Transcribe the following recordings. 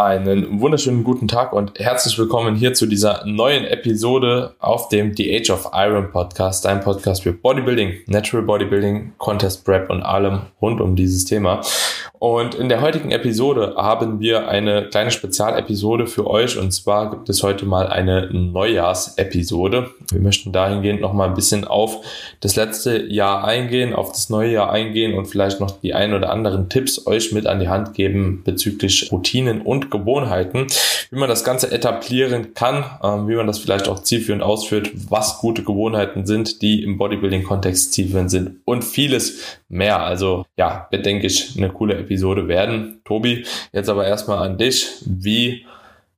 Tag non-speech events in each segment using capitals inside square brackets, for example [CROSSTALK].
Einen wunderschönen guten Tag und herzlich willkommen hier zu dieser neuen Episode auf dem The Age of Iron Podcast, dein Podcast für Bodybuilding, Natural Bodybuilding, Contest Prep und allem rund um dieses Thema. Und in der heutigen Episode haben wir eine kleine Spezialepisode für euch und zwar gibt es heute mal eine Neujahrsepisode. Wir möchten dahingehend noch mal ein bisschen auf das letzte Jahr eingehen, auf das neue Jahr eingehen und vielleicht noch die ein oder anderen Tipps euch mit an die Hand geben bezüglich Routinen und Gewohnheiten, wie man das Ganze etablieren kann, ähm, wie man das vielleicht auch zielführend ausführt, was gute Gewohnheiten sind, die im Bodybuilding-Kontext zielführend sind und vieles mehr. Also ja, denke ich, eine coole Episode werden. Tobi, jetzt aber erstmal an dich. Wie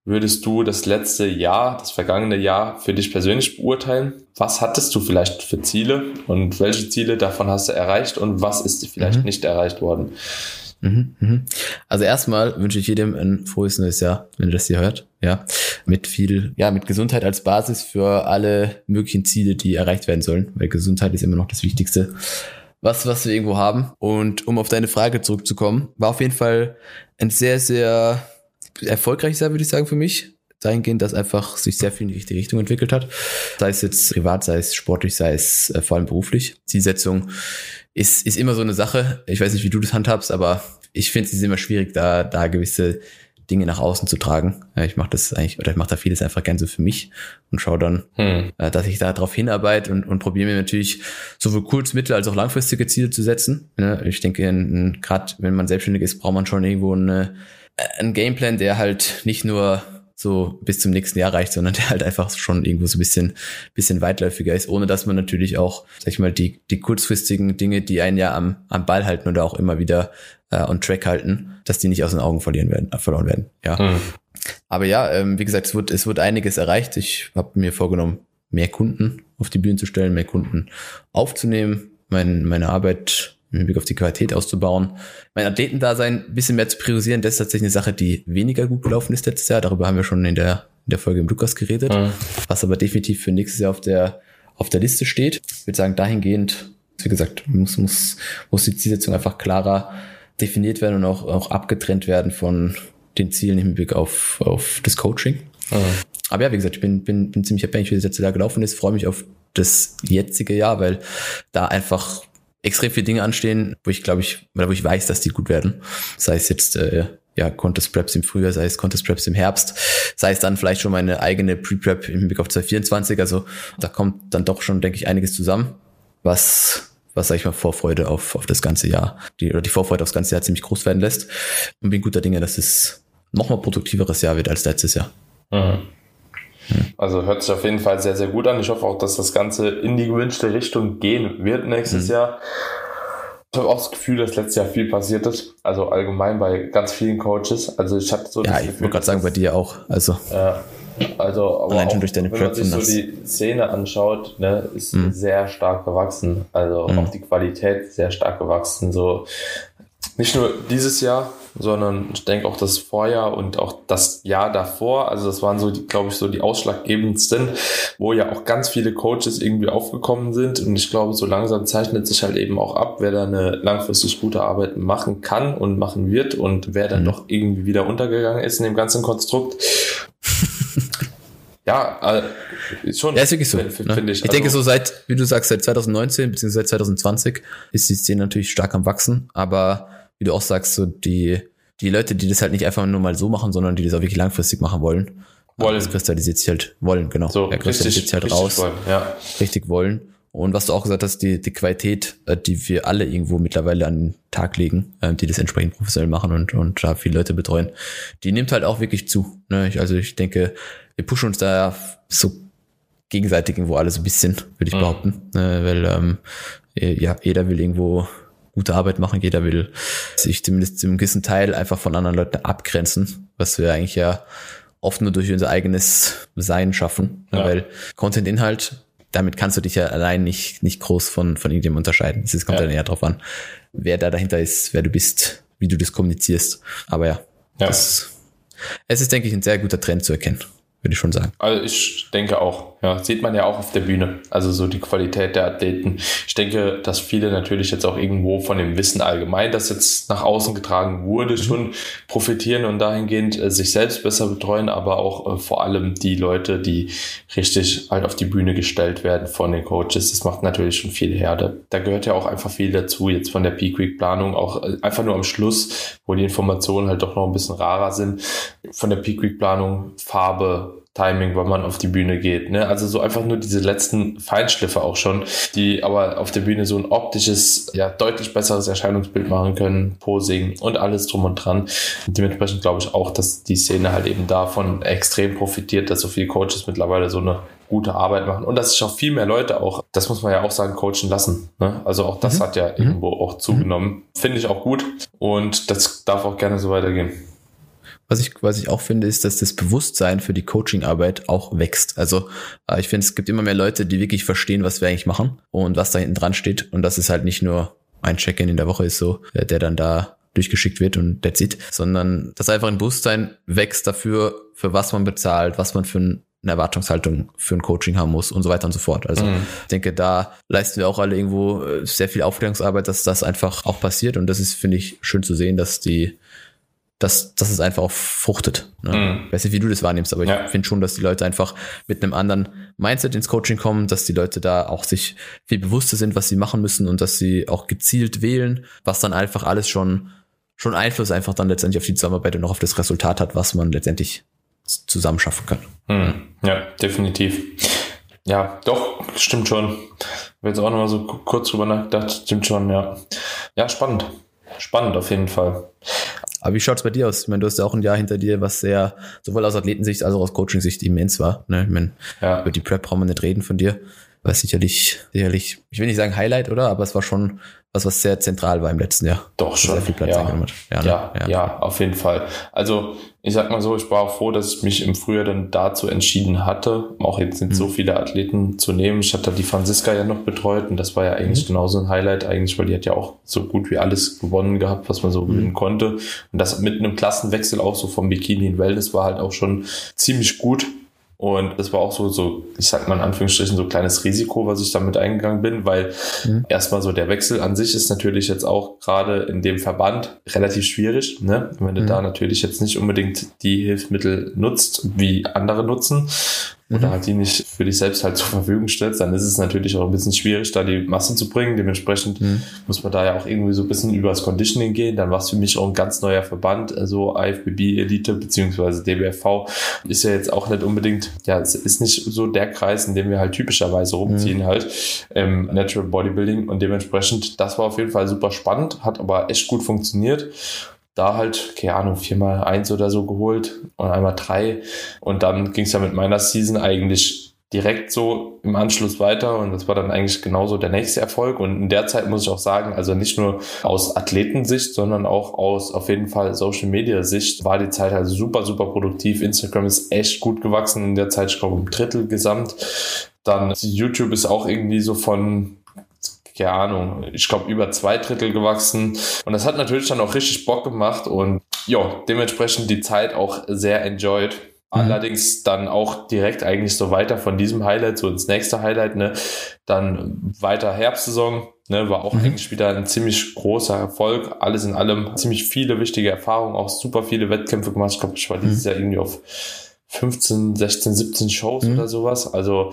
würdest du das letzte Jahr, das vergangene Jahr für dich persönlich beurteilen? Was hattest du vielleicht für Ziele und welche Ziele davon hast du erreicht und was ist vielleicht mhm. nicht erreicht worden? Mhm, mhm. Also erstmal wünsche ich jedem ein frohes neues Jahr, wenn ihr das hier hört. Ja, mit viel, ja, mit Gesundheit als Basis für alle möglichen Ziele, die erreicht werden sollen, weil Gesundheit ist immer noch das Wichtigste, was, was wir irgendwo haben. Und um auf deine Frage zurückzukommen, war auf jeden Fall ein sehr, sehr erfolgreiches Jahr, würde ich sagen, für mich dahingehend, dass einfach sich sehr viel in die richtige Richtung entwickelt hat. Sei es jetzt privat, sei es sportlich, sei es äh, vor allem beruflich. Zielsetzung ist, ist immer so eine Sache. Ich weiß nicht, wie du das handhabst, aber ich finde es immer schwierig, da, da gewisse Dinge nach außen zu tragen. Ich mache das eigentlich, oder ich mache da vieles einfach gern so für mich und schaue dann, hm. äh, dass ich da drauf hinarbeite und, und probiere mir natürlich sowohl kurz-, mittel- als auch langfristige Ziele zu setzen. Ich denke, gerade wenn man selbstständig ist, braucht man schon irgendwo eine, einen Gameplan, der halt nicht nur so bis zum nächsten Jahr reicht, sondern der halt einfach schon irgendwo so ein bisschen, bisschen weitläufiger ist, ohne dass man natürlich auch, sag ich mal, die, die kurzfristigen Dinge, die einen ja am, am Ball halten oder auch immer wieder äh, on track halten, dass die nicht aus den Augen verlieren werden, äh, verloren werden. Ja. Mhm. Aber ja, ähm, wie gesagt, es wird, es wird einiges erreicht. Ich habe mir vorgenommen, mehr Kunden auf die Bühne zu stellen, mehr Kunden aufzunehmen, mein, meine Arbeit im Blick auf die Qualität auszubauen. Mein Athletendasein ein bisschen mehr zu priorisieren, das ist tatsächlich eine Sache, die weniger gut gelaufen ist letztes Jahr. Darüber haben wir schon in der, in der Folge mit Lukas geredet, mhm. was aber definitiv für nächstes Jahr auf der, auf der Liste steht. Ich würde sagen, dahingehend, wie gesagt, muss, muss, muss die Zielsetzung einfach klarer definiert werden und auch, auch abgetrennt werden von den Zielen im Blick auf, auf das Coaching. Mhm. Aber ja, wie gesagt, ich bin, bin, bin ziemlich abhängig, wie das letzte Jahr gelaufen ist. Freue mich auf das jetzige Jahr, weil da einfach extrem viele Dinge anstehen, wo ich glaube ich, oder wo ich weiß, dass die gut werden. Sei es jetzt äh, ja, Contest Preps im Frühjahr, sei es Contest Preps im Herbst, sei es dann vielleicht schon meine eigene Pre-Prep im Blick auf 2024. Also da kommt dann doch schon, denke ich, einiges zusammen, was, was sag ich mal, Vorfreude auf, auf das ganze Jahr, die, oder die Vorfreude aufs ganze Jahr ziemlich groß werden lässt. Und bin guter Dinge, dass es nochmal produktiveres Jahr wird als letztes Jahr. Mhm. Also hört sich auf jeden Fall sehr, sehr gut an. Ich hoffe auch, dass das Ganze in die gewünschte Richtung gehen wird nächstes mhm. Jahr. Ich habe auch das Gefühl, dass letztes Jahr viel passiert ist. Also allgemein bei ganz vielen Coaches. Also ich hatte so. Ja, ich wollte gerade sagen, bei dir auch. Also. Ja. Also, aber Allein schon durch deine wenn man sich so die Szene anschaut, ne, ist mhm. sehr stark gewachsen. Also mhm. auch die Qualität sehr stark gewachsen. So nicht nur dieses Jahr, sondern ich denke auch das Vorjahr und auch das Jahr davor. Also das waren so, glaube ich, so die ausschlaggebendsten, wo ja auch ganz viele Coaches irgendwie aufgekommen sind. Und ich glaube, so langsam zeichnet sich halt eben auch ab, wer da eine langfristig gute Arbeit machen kann und machen wird und wer dann mhm. doch irgendwie wieder untergegangen ist in dem ganzen Konstrukt. Ja, äh, schon. Ja, ist wirklich so. Finde ne? ich. Ich also, denke, so seit, wie du sagst, seit 2019 bzw. seit 2020 ist die Szene natürlich stark am Wachsen, aber wie du auch sagst, so die, die Leute, die das halt nicht einfach nur mal so machen, sondern die das auch wirklich langfristig machen wollen. Wollen. Das kristallisiert sich halt, wollen, genau. So, ja, kristallisiert sich halt raus. Wollen, ja. Richtig wollen. Und was du auch gesagt hast, die, die Qualität, äh, die wir alle irgendwo mittlerweile an den Tag legen, äh, die das entsprechend professionell machen und, und da viele Leute betreuen, die nimmt halt auch wirklich zu. Ne? Ich, also ich denke, wir pushen uns da so gegenseitig irgendwo alle so ein bisschen, würde ich mhm. behaupten. Ne? Weil ähm, ja, jeder will irgendwo gute Arbeit machen. Jeder will sich zumindest zu einem gewissen Teil einfach von anderen Leuten abgrenzen, was wir eigentlich ja oft nur durch unser eigenes Sein schaffen. Ja. Weil Content-Inhalt, damit kannst du dich ja allein nicht, nicht groß von, von irgendjemandem unterscheiden. Es kommt ja. dann eher drauf an, wer da dahinter ist, wer du bist, wie du das kommunizierst. Aber ja, ja. Das, es ist, denke ich, ein sehr guter Trend zu erkennen. würde ich schon sagen. Also ich denke auch, ja, sieht man ja auch auf der Bühne. Also so die Qualität der Athleten. Ich denke, dass viele natürlich jetzt auch irgendwo von dem Wissen allgemein, das jetzt nach außen getragen wurde, mhm. schon profitieren und dahingehend äh, sich selbst besser betreuen, aber auch äh, vor allem die Leute, die richtig halt auf die Bühne gestellt werden von den Coaches. Das macht natürlich schon viel her. Da, da gehört ja auch einfach viel dazu, jetzt von der Peak Week Planung, auch äh, einfach nur am Schluss, wo die Informationen halt doch noch ein bisschen rarer sind, von der Peak Week Planung, Farbe, Timing, wann man auf die Bühne geht. Ne? Also so einfach nur diese letzten Feinschliffe auch schon, die aber auf der Bühne so ein optisches, ja, deutlich besseres Erscheinungsbild machen können, Posing und alles drum und dran. Und dementsprechend glaube ich auch, dass die Szene halt eben davon extrem profitiert, dass so viele Coaches mittlerweile so eine gute Arbeit machen und dass sich auch viel mehr Leute auch, das muss man ja auch sagen, coachen lassen. Ne? Also auch das mhm. hat ja mhm. irgendwo auch zugenommen. Finde ich auch gut und das darf auch gerne so weitergehen. Was ich, was ich auch finde, ist, dass das Bewusstsein für die Coachingarbeit auch wächst. Also äh, ich finde, es gibt immer mehr Leute, die wirklich verstehen, was wir eigentlich machen und was da hinten dran steht. Und das ist halt nicht nur ein Check-in in der Woche ist so, äh, der dann da durchgeschickt wird und that's it, sondern dass einfach ein Bewusstsein wächst dafür, für was man bezahlt, was man für ein eine Erwartungshaltung für ein Coaching haben muss und so weiter und so fort. Also mhm. ich denke, da leisten wir auch alle irgendwo äh, sehr viel Aufklärungsarbeit, dass das einfach auch passiert und das ist, finde ich, schön zu sehen, dass die dass, dass es einfach auch fruchtet. Ne? Mhm. Ich weiß nicht, wie du das wahrnimmst, aber ja. ich finde schon, dass die Leute einfach mit einem anderen Mindset ins Coaching kommen, dass die Leute da auch sich viel bewusster sind, was sie machen müssen und dass sie auch gezielt wählen, was dann einfach alles schon, schon Einfluss einfach dann letztendlich auf die Zusammenarbeit und auch auf das Resultat hat, was man letztendlich zusammen schaffen kann. Mhm. Ja, definitiv. Ja, doch, stimmt schon. Ich habe jetzt auch noch mal so kurz drüber nachgedacht. Stimmt schon, ja. Ja, spannend. Spannend auf jeden Fall. Aber wie schaut's bei dir aus? Ich meine, du hast ja auch ein Jahr hinter dir, was sehr sowohl aus Athletensicht als auch aus Coaching-Sicht immens war. Ne? Ich meine, ja. über die Prep brauchen wir nicht reden von dir. War sicherlich, sicherlich, ich will nicht sagen Highlight, oder? Aber es war schon was, was sehr zentral war im letzten Jahr. Doch schon. Sehr viel Platz ja. eingenommen hat. Ja, ne? ja, ja. ja, auf jeden Fall. Also ich sag mal so, ich war auch froh, dass ich mich im Frühjahr dann dazu entschieden hatte, auch jetzt nicht mhm. so viele Athleten zu nehmen. Ich hatte die Franziska ja noch betreut und das war ja eigentlich mhm. genauso ein Highlight eigentlich, weil die hat ja auch so gut wie alles gewonnen gehabt, was man so mhm. gewinnen konnte. Und das mit einem Klassenwechsel auch so vom Bikini in Wellness war halt auch schon ziemlich gut. Und das war auch so, so, ich sag mal in Anführungsstrichen, so ein kleines Risiko, was ich damit eingegangen bin, weil mhm. erstmal so der Wechsel an sich ist natürlich jetzt auch gerade in dem Verband relativ schwierig, ne? Wenn du mhm. da natürlich jetzt nicht unbedingt die Hilfsmittel nutzt, wie andere nutzen oder mhm. halt die nicht für dich selbst halt zur Verfügung stellst, dann ist es natürlich auch ein bisschen schwierig, da die Masse zu bringen. Dementsprechend mhm. muss man da ja auch irgendwie so ein bisschen über das Conditioning gehen. Dann war es für mich auch ein ganz neuer Verband, also IFBB Elite beziehungsweise DBFV ist ja jetzt auch nicht unbedingt, ja, es ist nicht so der Kreis, in dem wir halt typischerweise rumziehen mhm. halt, ähm, Natural Bodybuilding und dementsprechend, das war auf jeden Fall super spannend, hat aber echt gut funktioniert da halt, keine Ahnung, viermal eins oder so geholt und einmal drei. Und dann ging es ja mit meiner Season eigentlich direkt so im Anschluss weiter und das war dann eigentlich genauso der nächste Erfolg und in der Zeit muss ich auch sagen, also nicht nur aus Athletensicht, sondern auch aus auf jeden Fall Social Media Sicht war die Zeit halt super, super produktiv. Instagram ist echt gut gewachsen in der Zeit, ich glaube ein Drittel gesamt. Dann YouTube ist auch irgendwie so von keine Ahnung, ich glaube über zwei Drittel gewachsen. Und das hat natürlich dann auch richtig Bock gemacht und ja, dementsprechend die Zeit auch sehr enjoyed. Mhm. Allerdings dann auch direkt eigentlich so weiter von diesem Highlight so ins nächste Highlight, ne? Dann weiter Herbstsaison, ne? War auch mhm. eigentlich wieder ein ziemlich großer Erfolg. Alles in allem ziemlich viele wichtige Erfahrungen, auch super viele Wettkämpfe gemacht. Ich glaube, ich war mhm. dieses Jahr irgendwie auf 15, 16, 17 Shows mhm. oder sowas. Also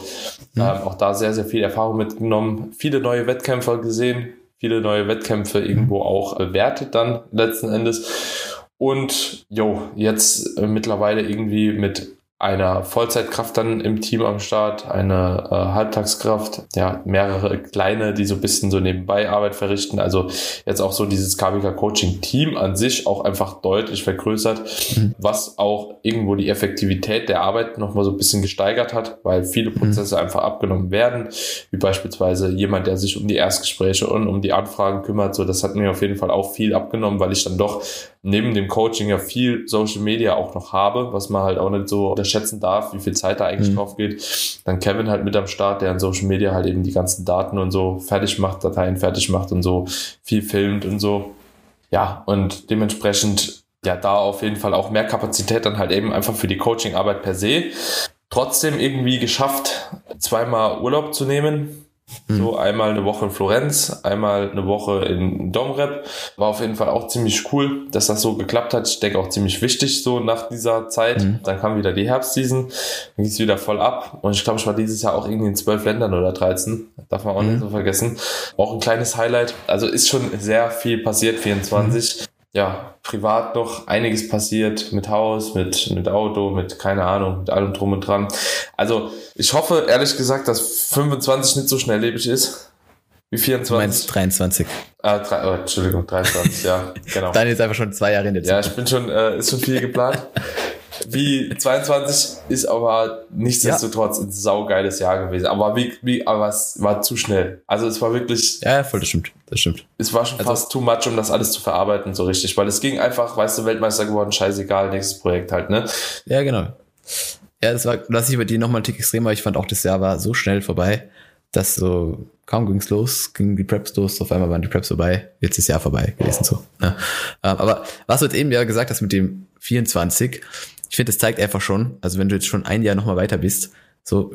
mhm. ähm, auch da sehr, sehr viel Erfahrung mitgenommen, viele neue Wettkämpfer gesehen, viele neue Wettkämpfe irgendwo mhm. auch bewertet dann letzten Endes. Und jo, jetzt äh, mittlerweile irgendwie mit einer Vollzeitkraft dann im Team am Start, eine äh, Halbtagskraft, ja, mehrere kleine, die so ein bisschen so nebenbei Arbeit verrichten. Also jetzt auch so dieses KWK Coaching Team an sich auch einfach deutlich vergrößert, mhm. was auch irgendwo die Effektivität der Arbeit nochmal so ein bisschen gesteigert hat, weil viele mhm. Prozesse mhm. einfach abgenommen werden, wie beispielsweise jemand, der sich um die Erstgespräche und um die Anfragen kümmert. So, das hat mir auf jeden Fall auch viel abgenommen, weil ich dann doch neben dem Coaching ja viel Social Media auch noch habe, was man halt auch nicht so unterschätzen darf, wie viel Zeit da eigentlich mhm. drauf geht. Dann Kevin halt mit am Start, der in Social Media halt eben die ganzen Daten und so fertig macht, Dateien fertig macht und so viel filmt und so. Ja, und dementsprechend ja, da auf jeden Fall auch mehr Kapazität dann halt eben einfach für die Coaching-Arbeit per se. Trotzdem irgendwie geschafft, zweimal Urlaub zu nehmen. So einmal eine Woche in Florenz, einmal eine Woche in Domrep. War auf jeden Fall auch ziemlich cool, dass das so geklappt hat. Ich denke auch ziemlich wichtig so nach dieser Zeit. Mhm. Dann kam wieder die Herbstseason, dann ging es wieder voll ab. Und ich glaube, ich war dieses Jahr auch irgendwie in zwölf Ländern oder 13. Darf man auch nicht so vergessen. Auch ein kleines Highlight. Also ist schon sehr viel passiert, 24 ja, privat noch einiges passiert mit Haus, mit, mit Auto, mit keine Ahnung, mit allem drum und dran. Also ich hoffe ehrlich gesagt, dass 25 nicht so schnelllebig ist wie Du 24. meinst 23. Ah, drei, oh, Entschuldigung, 23, ja, [LAUGHS] genau. Dann ist einfach schon zwei Jahre in der Ja, Zukunft. ich bin schon, äh, ist schon viel geplant. [LAUGHS] Wie 22 ist aber nichtsdestotrotz ein saugeiles Jahr gewesen. Aber wie, wie, aber es war zu schnell. Also es war wirklich, Ja, ja, voll, das stimmt. Das stimmt. es war schon Also- fast too much, um das alles zu verarbeiten, so richtig. Weil es ging einfach, weißt du, Weltmeister geworden, scheißegal, nächstes Projekt halt, ne? Ja, genau. Ja, das war, lass ich über die nochmal einen Tick extremer. Ich fand auch, das Jahr war so schnell vorbei, dass so kaum ging's los, gingen die Preps los, auf einmal waren die Preps vorbei, jetzt ist das Jahr vorbei gewesen so. Ne? Ähm, aber was du jetzt eben ja gesagt hast mit dem 24, ich finde, das zeigt einfach schon, also wenn du jetzt schon ein Jahr nochmal weiter bist, so,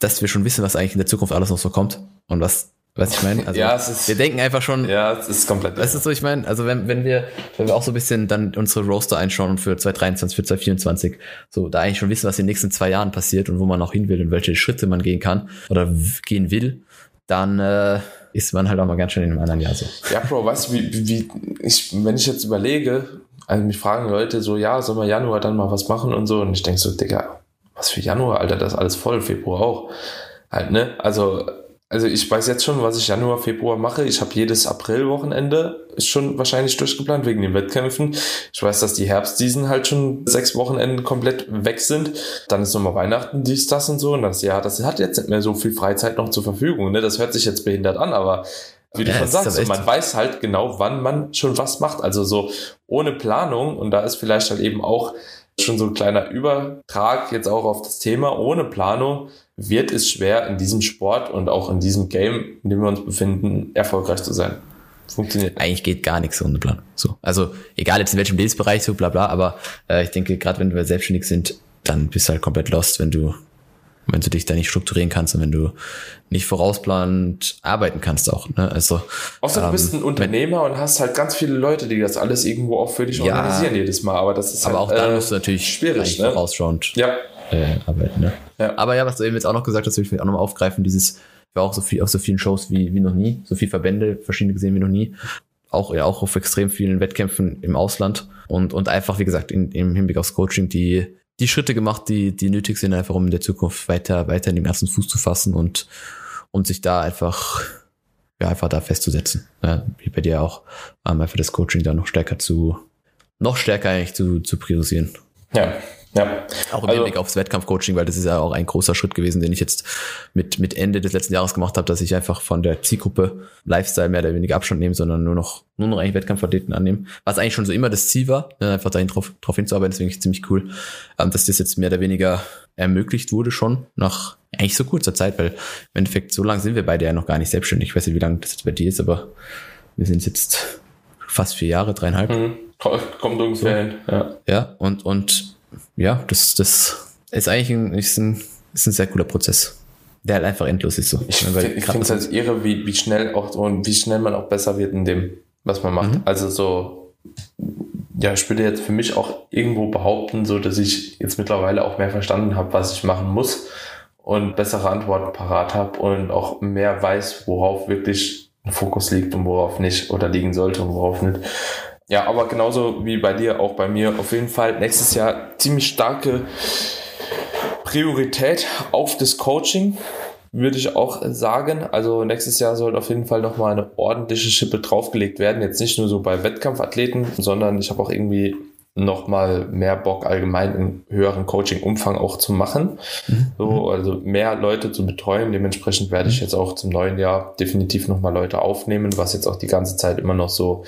dass wir schon wissen, was eigentlich in der Zukunft alles noch so kommt und was, was ich meine. Also [LAUGHS] Ja, es ist- wir denken einfach schon, Ja, es ist komplett. Weißt du, so ich meine? Also wenn, wenn wir, wenn wir auch so ein bisschen dann unsere Roaster einschauen für 2023, für 2024, so da eigentlich schon wissen, was in den nächsten zwei Jahren passiert und wo man auch hin will und welche Schritte man gehen kann oder gehen will, dann äh, ist man halt auch mal ganz schön in einem anderen Jahr so. Ja, Bro, weißt du, wie, wie ich, wenn ich jetzt überlege, also mich fragen Leute so, ja, sollen wir Januar dann mal was machen und so, und ich denke so, Digga, was für Januar, Alter, das ist alles voll, Februar auch. Halt, ne? Also, also ich weiß jetzt schon, was ich Januar, Februar mache. Ich habe jedes April-Wochenende schon wahrscheinlich durchgeplant wegen den Wettkämpfen. Ich weiß, dass die Herbstseason halt schon sechs Wochenenden komplett weg sind. Dann ist nochmal Weihnachten, dies, das und so. Und das Jahr, das hat jetzt nicht mehr so viel Freizeit noch zur Verfügung. Ne? Das hört sich jetzt behindert an, aber wie du Ja, schon sagst, man weiß halt genau, wann man schon was macht. Also so ohne Planung. Und da ist vielleicht halt eben auch schon so ein kleiner Übertrag jetzt auch auf das Thema. Ohne Planung wird es schwer in diesem Sport und auch in diesem Game, in dem wir uns befinden, erfolgreich zu sein. Funktioniert. Eigentlich geht gar nichts ohne Plan. So. Also egal jetzt in welchem Lebensbereich, so bla bla, aber äh, ich denke, gerade wenn wir selbstständig sind, dann bist du halt komplett lost, wenn du, wenn du dich da nicht strukturieren kannst und wenn du nicht vorausplanend arbeiten kannst auch. Ne? Also Außer du ähm, bist ein Unternehmer und hast halt ganz viele Leute, die das alles irgendwo auch für dich Ja. organisieren jedes Mal. Aber das ist aber halt, auch dann äh, musst du natürlich schwierig, ne? vorausschauend Ja, äh, arbeiten. Ne? Ja. Aber ja, was du eben jetzt auch noch gesagt hast, will ich vielleicht auch nochmal aufgreifen, dieses, ich war auch so viel auf so vielen Shows wie, wie noch nie, so viele Verbände, verschiedene gesehen wie noch nie. Auch, ja, auch auf extrem vielen Wettkämpfen im Ausland und, und einfach, wie gesagt, in, im Hinblick aufs Coaching, die, die Schritte gemacht, die, die nötig sind, einfach um in der Zukunft weiter, weiter in den ersten Fuß zu fassen und, und sich da einfach, ja, einfach da festzusetzen. Ja, wie bei dir auch, ähm, einfach das Coaching da noch stärker zu, noch stärker eigentlich zu, zu priorisieren. ja, ja. Auch im Also- Hinblick aufs Wettkampfcoaching, weil das ist ja auch ein großer Schritt gewesen, den ich jetzt mit, mit Ende des letzten Jahres gemacht habe, dass ich einfach von der Zielgruppe Lifestyle mehr oder weniger Abstand nehme, sondern nur noch, nur noch eigentlich Wettkampfathleten annehme. Was eigentlich schon so immer das Ziel war, ne, einfach dahin drauf, drauf hinzuarbeiten, deswegen ist ziemlich cool, ähm, dass das jetzt mehr oder weniger ermöglicht wurde schon nach eigentlich so kurzer Zeit, weil im Endeffekt so lange sind wir beide ja noch gar nicht selbstständig. Ich weiß nicht, wie lange das jetzt bei dir ist, aber wir sind jetzt fast vier Jahre, dreieinhalb. Mhm. Kommt ungefähr hin. Ja. Ja, und, und ja, das, das ist eigentlich ein, ist ein, ist ein sehr cooler Prozess. Der halt einfach endlos ist so. Ich, ich finde es halt irre, wie, wie schnell auch und wie schnell man auch besser wird in dem, was man macht. Mhm. Also so, ja, ich würde jetzt für mich auch irgendwo behaupten, so dass ich jetzt mittlerweile auch mehr verstanden habe, was ich machen muss und bessere Antworten parat habe und auch mehr weiß, worauf wirklich ein Fokus liegt und worauf nicht oder liegen sollte und worauf nicht. Ja, aber genauso wie bei dir, auch bei mir auf jeden Fall nächstes Jahr ziemlich starke Priorität auf das Coaching, würde ich auch sagen. Also nächstes Jahr soll auf jeden Fall nochmal eine ordentliche Schippe draufgelegt werden. Jetzt nicht nur so bei Wettkampfathleten, sondern ich habe auch irgendwie nochmal mehr Bock allgemein im höheren Coaching-Umfang auch zu machen. So, also mehr Leute zu betreuen. Dementsprechend werde ich jetzt auch zum neuen Jahr definitiv nochmal Leute aufnehmen, was jetzt auch die ganze Zeit immer noch so,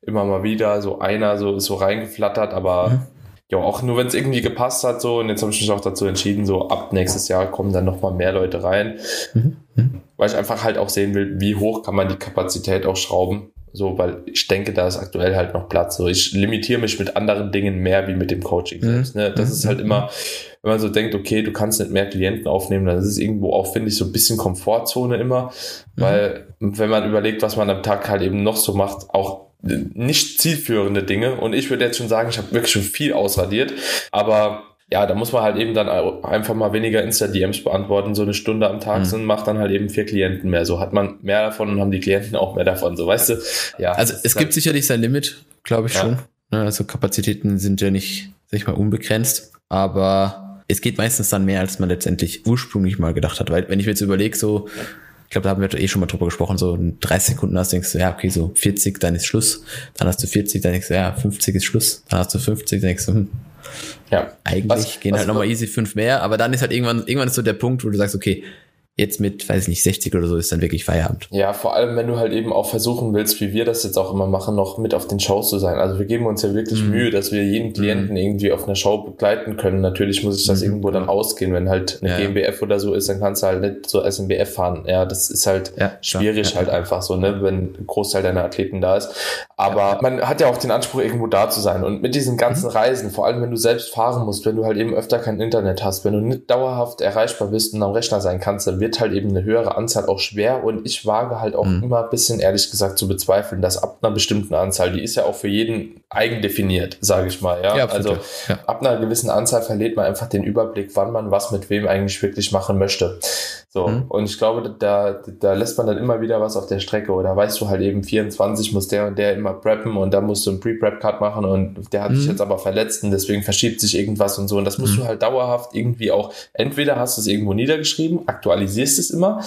immer mal wieder so einer so ist so reingeflattert, aber ja, auch nur wenn es irgendwie gepasst hat, so, und jetzt habe ich mich auch dazu entschieden, so ab nächstes Jahr kommen dann nochmal mehr Leute rein, Mhm. Mhm. weil ich einfach halt auch sehen will, wie hoch kann man die Kapazität auch schrauben, So, weil ich denke, da ist aktuell halt noch Platz. So, ich limitiere mich mit anderen Dingen mehr wie mit dem Coaching mhm. selbst. Ne? Das mhm. ist halt immer, wenn man so denkt, okay, du kannst nicht mehr Klienten aufnehmen, dann ist es irgendwo auch, finde ich, so ein bisschen Komfortzone immer. Mhm. Weil, wenn man überlegt, was man am Tag halt eben noch so macht, auch nicht zielführende Dinge. Und ich würde jetzt schon sagen, ich habe wirklich schon viel ausradiert. Aber ja, da muss man halt eben dann einfach mal weniger Insta-DMs beantworten, so eine Stunde am Tag mhm. und macht dann halt eben vier Klienten mehr. So hat man mehr davon und haben die Klienten auch mehr davon. So, weißt du? Ja. Also es gibt halt sicherlich sein Limit, glaube ich ja. schon. Ne, also Kapazitäten sind ja nicht, sag ich mal, unbegrenzt, aber es geht meistens dann mehr, als man letztendlich ursprünglich mal gedacht hat. Weil wenn ich mir jetzt überlege, so, ich glaube, da haben wir eh schon mal drüber gesprochen, so in 30 Sekunden hast, denkst du, ja, okay, so 40, dann ist Schluss. Dann hast du 40, dann denkst du, ja, 50 ist Schluss. Dann hast du 50, dann denkst du, hm, ja. Eigentlich was, gehen was halt nochmal easy fünf mehr, aber dann ist halt irgendwann, irgendwann ist so der Punkt, wo du sagst, okay, jetzt mit, weiß ich nicht, 60 oder so ist dann wirklich Feierabend. Ja, vor allem, wenn du halt eben auch versuchen willst, wie wir das jetzt auch immer machen, noch mit auf den Shows zu sein. Also wir geben uns ja wirklich mhm. Mühe, dass wir jeden Klienten mhm. irgendwie auf einer Show begleiten können. Natürlich muss ich das mhm. irgendwo dann ausgehen. Wenn halt eine ja. GmbF oder so ist, dann kannst du halt nicht so SMBF fahren. Ja, das ist halt ja, schwierig ja, halt einfach so, ne, wenn ein Großteil deiner Athleten da ist. Aber man hat ja auch den Anspruch, irgendwo da zu sein. Und mit diesen ganzen mhm. Reisen, vor allem wenn du selbst fahren musst, wenn du halt eben öfter kein Internet hast, wenn du nicht dauerhaft erreichbar bist und am Rechner sein kannst, dann wird halt eben eine höhere Anzahl auch schwer und ich wage halt auch mhm. immer ein bisschen ehrlich gesagt zu bezweifeln, dass ab einer bestimmten Anzahl, die ist ja auch für jeden eigen definiert, sage ich mal. Ja, ja also ja. ab einer gewissen Anzahl verliert man einfach den Überblick, wann man was mit wem eigentlich wirklich machen möchte. So, mhm. und ich glaube, da, da lässt man dann immer wieder was auf der Strecke oder weißt du halt eben 24 muss der und der immer preppen und da musst du einen Pre-Prep-Cut machen und der hat mhm. sich jetzt aber verletzt und deswegen verschiebt sich irgendwas und so und das musst mhm. du halt dauerhaft irgendwie auch, entweder hast du es irgendwo niedergeschrieben, aktualisierst es immer,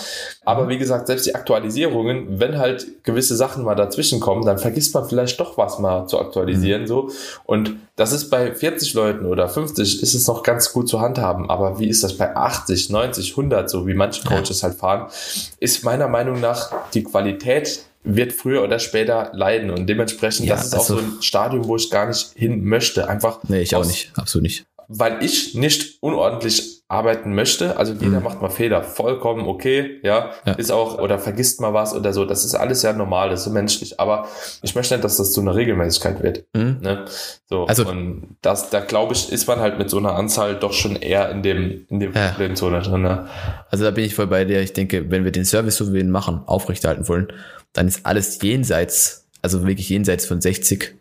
aber wie gesagt, selbst die Aktualisierungen, wenn halt gewisse Sachen mal dazwischen kommen, dann vergisst man vielleicht doch was mal zu aktualisieren, mhm. so und das ist bei 40 Leuten oder 50 ist es noch ganz gut zu handhaben. Aber wie ist das bei 80, 90, 100, so wie manche Coaches ja. halt fahren, ist meiner Meinung nach die Qualität wird früher oder später leiden und dementsprechend, ja, das ist also, auch so ein Stadium, wo ich gar nicht hin möchte. Einfach. Nee, ich aus, auch nicht. Absolut nicht weil ich nicht unordentlich arbeiten möchte. Also jeder mhm. macht mal Fehler, vollkommen okay, ja, ja, ist auch, oder vergisst mal was oder so. Das ist alles ja normal, das ist so menschlich. Aber ich möchte nicht, dass das zu einer Regelmäßigkeit wird. Mhm. Ne? So, also, und das, da glaube ich, ist man halt mit so einer Anzahl doch schon eher in dem, in dem ja. Problemzone drin. Ne? Also da bin ich voll bei dir. Ich denke, wenn wir den Service, so wie wir ihn machen, aufrechterhalten wollen, dann ist alles jenseits, also wirklich jenseits von 60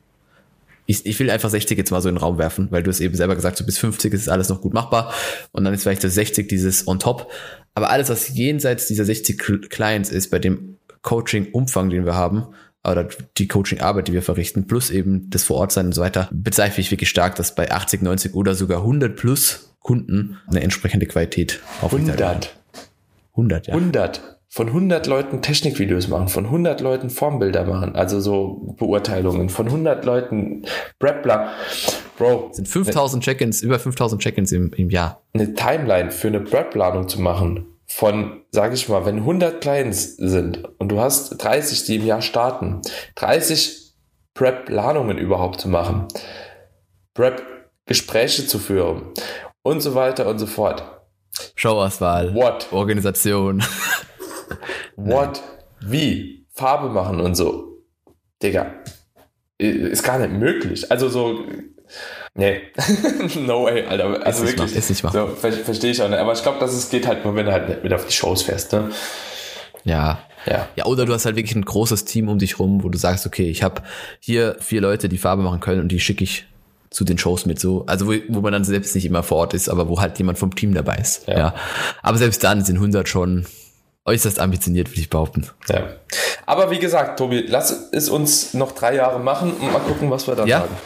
ich, ich will einfach 60 jetzt mal so in den Raum werfen, weil du es eben selber gesagt hast, so bis 50 ist alles noch gut machbar und dann ist vielleicht das 60 dieses on top. Aber alles, was jenseits dieser 60 Clients ist, bei dem Coaching-Umfang, den wir haben, oder die Coaching-Arbeit, die wir verrichten, plus eben das Vorortsein und so weiter, bezweifle ich wirklich stark, dass bei 80, 90 oder sogar 100 plus Kunden eine entsprechende Qualität aufrechterhalten. 100. 100, ja. 100 von 100 Leuten Technikvideos machen, von 100 Leuten Formbilder machen, also so Beurteilungen, von 100 Leuten Prep-Plan. Bro. Das sind 5000 Check-ins, über 5000 Check-ins im, im Jahr. Eine Timeline für eine Prep-Planung zu machen von, sage ich mal, wenn 100 Clients sind und du hast 30, die im Jahr starten, 30 Prep-Planungen überhaupt zu machen, Prep-Gespräche zu führen und so weiter und so fort. Showauswahl. What? Organisation. [LAUGHS] What? Wie? Farbe machen und so. Digga. Ist gar nicht möglich. Also so. Nee. [LAUGHS] no way, Alter. Also ist wirklich. Nicht, ist nicht wahr. So, ver verstehe ich auch nicht. Aber ich glaube, dass es geht halt nur, wenn du halt nicht mit auf die Shows fährst, ne? Ja. Ja. Ja, oder du hast halt wirklich ein großes Team um dich rum, wo du sagst, okay, ich habe hier vier Leute, die Farbe machen können und die schicke ich zu den Shows mit so, also wo, wo man dann selbst nicht immer vor Ort ist, aber wo halt jemand vom Team dabei ist. Ja. ja. Aber selbst dann sind 100 schon äußerst ambitioniert, würde ich behaupten. Ja. Aber wie gesagt, Tobi, lass es uns noch drei Jahre machen und mal gucken, was wir dann ja. sagen.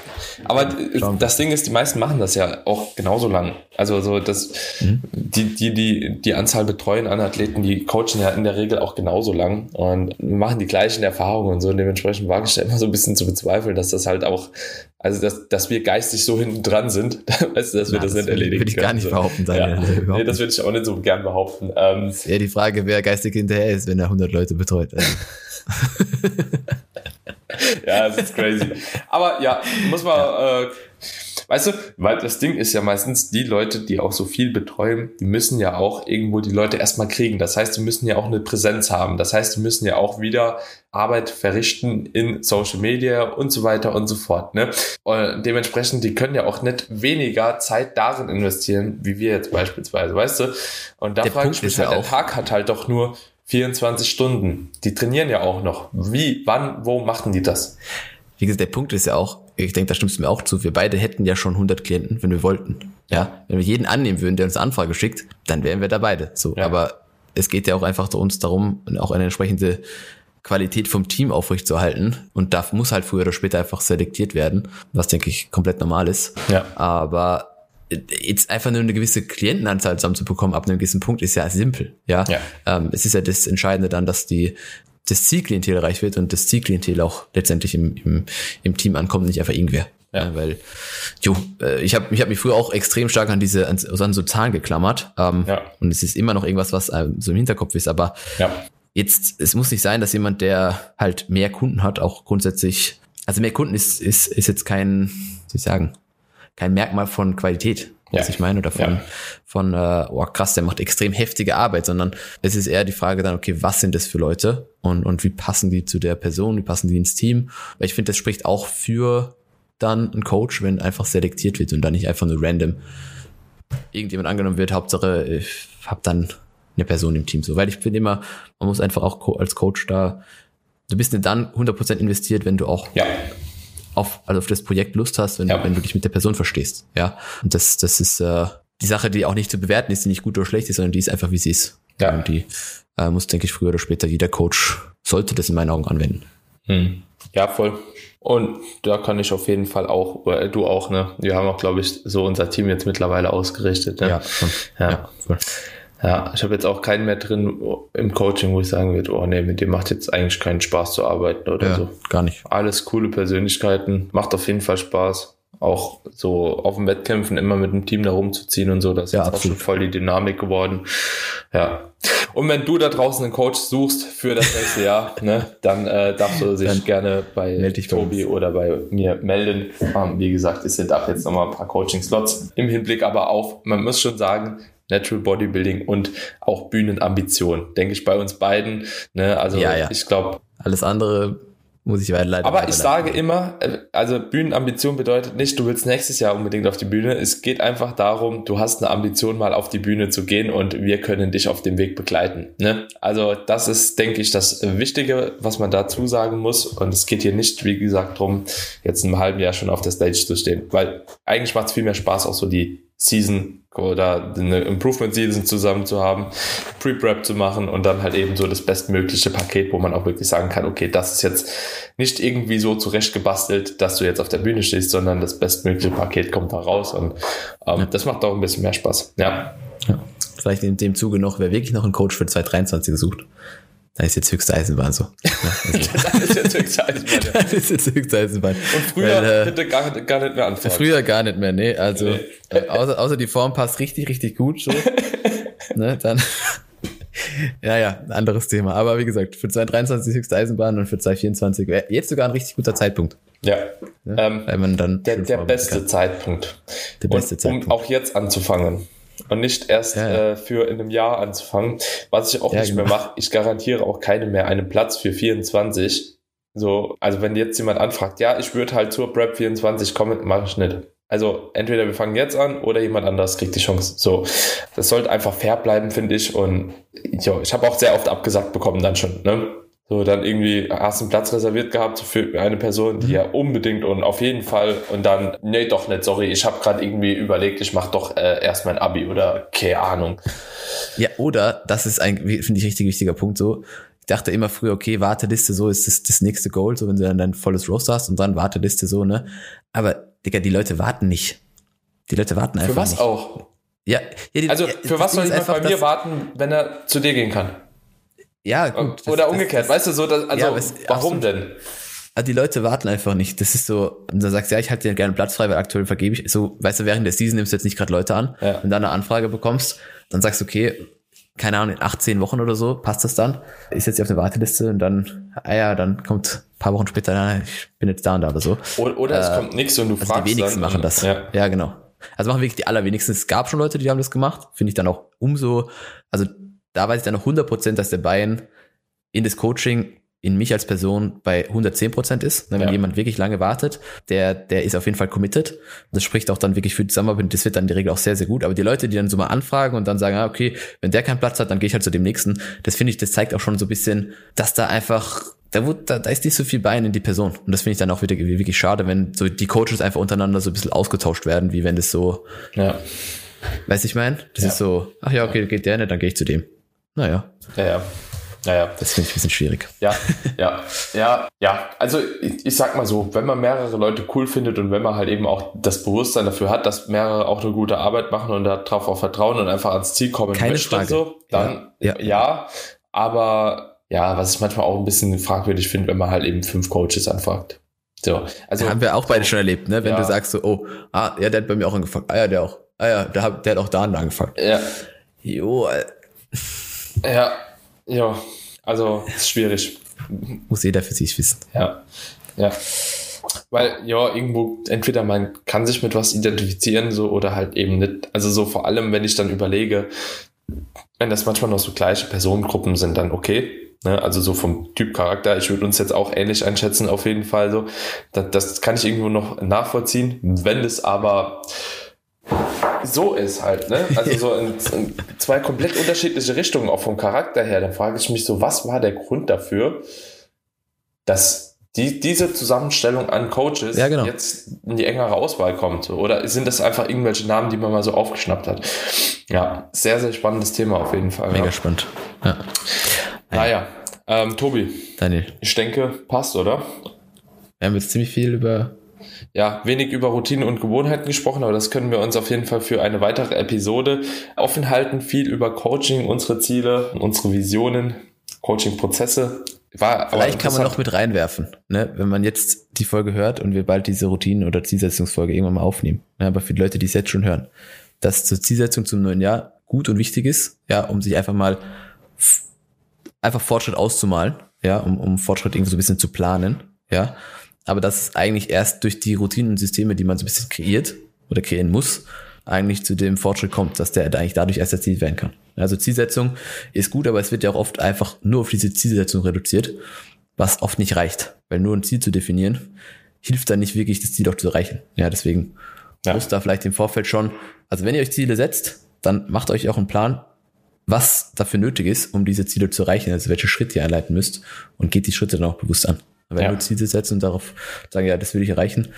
Aber Schauen. das Ding ist, die meisten machen das ja auch genauso lang. Also so das, mhm. die, die, die, die Anzahl betreuen an Athleten, die coachen ja in der Regel auch genauso lang und machen die gleichen Erfahrungen und so. Und dementsprechend wage ich da immer so ein bisschen zu bezweifeln, dass das halt auch, also dass, dass wir geistig so hinten dran sind, [LAUGHS] weißt du, dass wir das, das nicht erledigen Würde ich gar nicht behaupten. Ja. [LAUGHS] Nee, das würde ich auch nicht so gern behaupten. Ähm, ja, die Frage, wer geistig hinterher ist, wenn er 100 Leute betreut. Also. [LAUGHS] ja, das ist crazy. Aber ja, muss man, äh, weißt du, weil das Ding ist ja meistens, die Leute, die auch so viel betreuen, die müssen ja auch irgendwo die Leute erstmal kriegen. Das heißt, die müssen ja auch eine Präsenz haben. Das heißt, die müssen ja auch wieder Arbeit verrichten in Social Media und so weiter und so fort. Ne? Und dementsprechend, die können ja auch nicht weniger Zeit darin investieren, wie wir jetzt beispielsweise, weißt du? Und da Der frage Punkt ich mich halt, der Tag hat halt doch nur 24 Stunden. Die trainieren ja auch noch. Wie, wann, wo machen die das? Wie gesagt, der Punkt ist ja auch, ich denke, da stimmst du mir auch zu, wir beide hätten ja schon 100 Klienten, wenn wir wollten. Ja, wenn wir jeden annehmen würden, der uns eine Anfrage schickt, dann wären wir da beide. So, Ja. aber es geht ja auch einfach zu uns darum, auch eine entsprechende Qualität vom Team aufrechtzuerhalten. Und da muss halt früher oder später einfach selektiert werden, was denke ich komplett normal ist. Ja. Aber jetzt einfach nur eine gewisse Klientenanzahl zusammenzubekommen ab einem gewissen Punkt ist ja simpel. Ja. Ja. Ähm, es ist ja das Entscheidende dann, dass die das Zielklientel erreicht wird und das Zielklientel auch letztendlich im, im, im Team ankommt, nicht einfach irgendwer. Ja. Weil, jo, äh, ich habe ich hab mich früher auch extrem stark an diese, an, an so Zahlen geklammert. Ähm, Ja. Und es ist immer noch irgendwas, was ähm, so im Hinterkopf ist. Aber Ja. jetzt, es muss nicht sein, dass jemand, der halt mehr Kunden hat, auch grundsätzlich, also mehr Kunden ist, ist, ist jetzt kein, wie soll ich sagen, kein Merkmal von Qualität, was Ja. ich meine, oder von, Ja. von äh, oh krass, der macht extrem heftige Arbeit, sondern es ist eher die Frage dann, okay, was sind das für Leute und, und wie passen die zu der Person, wie passen die ins Team? Weil ich finde, das spricht auch für dann einen Coach, wenn einfach selektiert wird und dann nicht einfach nur random irgendjemand angenommen wird, Hauptsache ich habe dann eine Person im Team so, weil ich finde immer, man muss einfach auch als Coach da, du bist nicht dann 100% investiert, wenn du auch Ja. Auf, also auf das Projekt Lust hast, wenn, Ja. du, wenn du dich mit der Person verstehst, ja. Und das, das ist äh, die Sache, die auch nicht zu bewerten ist, die nicht gut oder schlecht ist, sondern die ist einfach, wie sie ist. Ja. Und die äh, muss, denke ich, früher oder später jeder Coach sollte das in meinen Augen anwenden. Hm. Ja, voll. Und da kann ich auf jeden Fall auch, oder du auch, ne? Wir haben auch, glaube ich, so unser Team jetzt mittlerweile ausgerichtet. Ne? schon. Ja. voll. Ja, ich habe jetzt auch keinen mehr drin im Coaching, wo ich sagen würde, oh nee, mit dem macht jetzt eigentlich keinen Spaß zu arbeiten oder ja so. gar nicht. Alles coole Persönlichkeiten, macht auf jeden Fall Spaß. Auch so auf dem Wettkämpfen immer mit dem Team da rumzuziehen und so, das ist Ja, jetzt auch schon absolut. voll die Dynamik geworden. Ja. Und wenn du da draußen einen Coach suchst für das nächste Jahr, [LAUGHS] ne, dann äh, darfst du dich Dann gerne bei dich bei Tobi oder bei mir melden. Ähm, wie gesagt, es sind ab jetzt nochmal ein paar Coaching-Slots im Hinblick aber auf, man muss schon sagen, Natural Bodybuilding und auch Bühnenambition, denke ich bei uns beiden. Ne? Also Ja, ja. ich glaube, Alles andere muss ich leider aber ich sage immer, äh, also Bühnenambition bedeutet nicht, du willst nächstes Jahr unbedingt auf die Bühne. Es geht einfach darum, du hast eine Ambition, mal auf die Bühne zu gehen und wir können dich auf dem Weg begleiten. Ne? Also das ist, denke ich, das Wichtige, was man dazu sagen muss. Und es geht hier nicht, wie gesagt, drum, jetzt einem halben Jahr schon auf der Stage zu stehen. Weil eigentlich macht es viel mehr Spaß, auch so die Season oder eine Improvement Season zusammen zu haben, Pre-Prep zu machen und dann halt eben so das bestmögliche Paket, wo man auch wirklich sagen kann, okay, das ist jetzt nicht irgendwie so zurecht gebastelt, dass du jetzt auf der Bühne stehst, sondern das bestmögliche Paket kommt da raus und ähm, das macht auch ein bisschen mehr Spaß. Ja. Ja. Vielleicht in dem Zuge noch, wer wirklich noch einen Coach für 2023 gesucht, da ist jetzt höchste Eisenbahn so. [LAUGHS] Ja, also, Das ist jetzt höchste Eisenbahn, ja. [LAUGHS] das ist jetzt höchste Eisenbahn. Und früher Weil, äh, bitte gar, gar nicht mehr anfangen. Früher gar nicht mehr, nee. Also Nee. Äh, außer, außer die Form passt richtig, richtig gut. So. [LAUGHS] ne, dann. ja, ja, ein anderes Thema. Aber wie gesagt, für 2023 höchste Eisenbahn und für 2024 wäre jetzt sogar ein richtig guter Zeitpunkt. Ja. Ne? Ähm, weil man dann der, der beste kann. Zeitpunkt. Der beste und, Zeitpunkt. Um auch jetzt anzufangen. Und nicht erst Ja. Äh, für in einem Jahr anzufangen. Was ich auch Ja, nicht mehr genau. mache. Ich garantiere auch keinem mehr einen Platz für 24. So, also wenn jetzt jemand anfragt, ja, ich würde halt zur Prep 24 kommen, mache ich nicht. Also entweder wir fangen jetzt an oder jemand anderes kriegt die Chance. So, das sollte einfach fair bleiben, finde ich. Und jo, ich habe auch sehr oft abgesagt bekommen dann schon. Ne? So, dann irgendwie hast du einen Platz reserviert gehabt für eine Person, die ja unbedingt und auf jeden Fall und dann, nee, doch nicht, sorry, ich habe gerade irgendwie überlegt, ich mache doch äh, erst mein Abi oder keine Ahnung. Ja, oder, das ist ein, finde ich, richtig wichtiger Punkt so. Ich dachte immer früher, okay, Warteliste so ist das, das nächste Goal, so wenn du dann dein volles Roster hast und dann Warteliste so, ne? Aber, Digga, die Leute warten nicht. Die Leute warten einfach Für was nicht. auch? Ja, ja die, Also ja, für das was Ding soll jemand einfach, bei mir warten, wenn er zu dir gehen kann? Ja, gut. das- Oder das- umgekehrt, das- weißt du, so, dass, also Ja, es- warum absolut. denn? Also die Leute warten einfach nicht. Das ist so, und dann sagst du, ja, ich halte dir gerne Platz frei, weil aktuell vergebe ich. So, weißt du, während der Season nimmst du jetzt nicht gerade Leute an. Ja. Wenn du eine Anfrage bekommst, dann sagst du, okay, keine Ahnung, in 18 Wochen oder so, passt das dann? Ist jetzt auf der Warteliste und dann, ah ja, dann kommt paar Wochen später, na, ich bin jetzt da und da oder so. Oder, oder es kommt nichts und du Also fragst die wenigsten dann, machen das. Ja. ja, genau. Also machen wirklich die allerwenigsten. Es gab schon Leute, die haben das gemacht. Finde ich dann auch umso, also da weiß ich dann noch 100 Prozent, dass der Bayern in das Coaching in mich als Person bei 110 Prozent ist. Wenn Ja. jemand wirklich lange wartet, der, der ist auf jeden Fall committed. Das spricht auch dann wirklich für die Zusammenarbeit. und Das wird dann in der Regel auch sehr, sehr gut. Aber die Leute, die dann so mal anfragen und dann sagen, ah, okay, wenn der keinen Platz hat, dann gehe ich halt zu dem nächsten. Das finde ich, das zeigt auch schon so ein bisschen, dass da einfach, da, da, da ist nicht so viel Bein in die Person. Und das finde ich dann auch wieder wirklich schade, wenn so die Coaches einfach untereinander so ein bisschen ausgetauscht werden, wie wenn das so, Ja. Weißt du, ich meine? Das Ja. ist so, ach ja, okay, geht der nicht, dann gehe ich zu dem. Naja, Ja, ja. Ja, ja. das finde ich ein bisschen schwierig. Ja, ja, ja, ja. Also ich, ich sag mal so, wenn man mehrere Leute cool findet und wenn man halt eben auch das Bewusstsein dafür hat, dass mehrere auch eine gute Arbeit machen und darauf auch vertrauen und einfach ans Ziel kommen Keine möchte, Frage. so, dann Ja, ja, ja. aber ja, was ich manchmal auch ein bisschen fragwürdig finde, wenn man halt eben fünf Coaches anfragt. So, also haben wir auch beide schon erlebt, ne? Wenn Ja. du sagst so, oh, ah, ja, der hat bei mir auch angefangen. Ah ja, der auch. Ah ja, der hat, der hat auch da angefangen. ja, Jo, äh, ja, ja, also ist schwierig. muss jeder für sich wissen. Ja, ja. Weil, ja, irgendwo, entweder man kann sich mit was identifizieren, so, oder halt eben nicht. Also so vor allem, wenn ich dann überlege, wenn das manchmal noch so gleiche Personengruppen sind, dann okay. Ne? Also so vom Typ Charakter, ich würde uns jetzt auch ähnlich einschätzen, auf jeden Fall so. Das, das kann ich irgendwo noch nachvollziehen. Wenn es aber so ist halt, ne? Also so in, in zwei komplett unterschiedliche Richtungen, auch vom Charakter her, dann frage ich mich so, was war der Grund dafür, dass die, diese Zusammenstellung an Coaches Ja, genau. jetzt in die engere Auswahl kommt? Oder sind das einfach irgendwelche Namen, die man mal so aufgeschnappt hat? Ja, sehr, sehr spannendes Thema auf jeden Fall. Mega ja. spannend. Ja. Naja, ähm, Tobi, Daniel, ich denke, passt, oder? wir haben jetzt ziemlich viel über. Ja, wenig über Routinen und Gewohnheiten gesprochen, aber das können wir uns auf jeden Fall für eine weitere Episode offen halten. Viel über Coaching, unsere Ziele, unsere Visionen, Coaching-Prozesse. War Vielleicht kann man noch mit reinwerfen, ne? wenn man jetzt die Folge hört und wir bald diese Routinen- oder Zielsetzungsfolge irgendwann mal aufnehmen. Ja, aber für die Leute, die es jetzt schon hören, dass zur Zielsetzung zum neuen Jahr gut und wichtig ist, ja, um sich einfach mal einfach Fortschritt auszumalen, ja, um, um Fortschritt irgendwie so ein bisschen zu planen, ja. Aber dass es eigentlich erst durch die Routinen und Systeme, die man so ein bisschen kreiert oder kreieren muss, eigentlich zu dem Fortschritt kommt, dass der eigentlich dadurch erst erzielt werden kann. Also Zielsetzung ist gut, aber es wird ja auch oft einfach nur auf diese Zielsetzung reduziert, was oft nicht reicht. Weil nur ein Ziel zu definieren, hilft dann nicht wirklich, das Ziel auch zu erreichen. Ja, deswegen Ja. muss da vielleicht im Vorfeld schon, also wenn ihr euch Ziele setzt, dann macht euch auch einen Plan, was dafür nötig ist, um diese Ziele zu erreichen, also welche Schritte ihr einleiten müsst und geht die Schritte dann auch bewusst an. Wenn Ja. nur Ziele setzen und darauf sagen, ja, das will ich erreichen,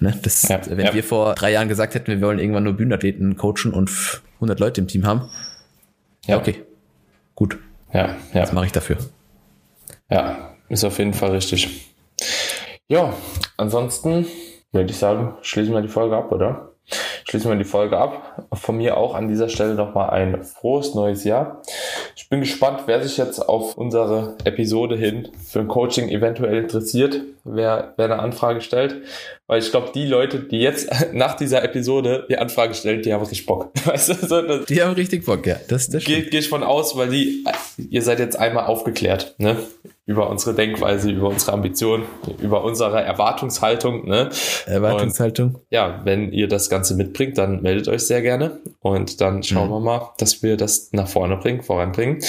ne, das, Ja, wenn ja. wir vor drei Jahren gesagt hätten, wir wollen irgendwann nur Bühnenathleten coachen und 100 Leute im Team haben, ja, Ja. okay, gut, Ja, ja. das mache ich dafür. Ja, ist auf jeden Fall richtig. Ja, ansonsten würde ich sagen, schließen wir die Folge ab, oder? Schließen wir die Folge ab. Von mir auch an dieser Stelle nochmal ein frohes neues Jahr. Ich bin gespannt, wer sich jetzt auf unsere Episode hin für ein Coaching eventuell interessiert, wer, wer eine Anfrage stellt. Weil ich glaube, die Leute, die jetzt [LAUGHS] nach dieser Episode die Anfrage stellen, die haben richtig Bock. [LAUGHS] Weißt du, so, das, Die haben richtig Bock, ja, das, das Gehe geh ich von aus, weil die, ihr seid jetzt einmal aufgeklärt, ne? Über unsere Denkweise, über unsere Ambition, über unsere Erwartungshaltung, ne? Erwartungshaltung. Ja, wenn ihr das Ganze mitbringt, dann meldet euch sehr gerne und dann schauen Mhm. wir mal, dass wir das nach vorne bringen, voranbringen.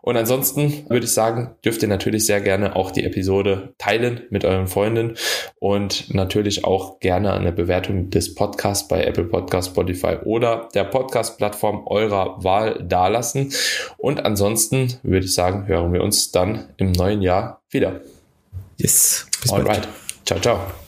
Und ansonsten würde ich sagen, dürft ihr natürlich sehr gerne auch die Episode teilen mit euren Freunden und natürlich auch gerne eine Bewertung des Podcasts bei Apple Podcast, Spotify oder der Podcast-Plattform eurer Wahl dalassen. Und ansonsten würde ich sagen, hören wir uns dann im neuen Jahr wieder. Yes. Bis bald. Alright. Ciao, ciao.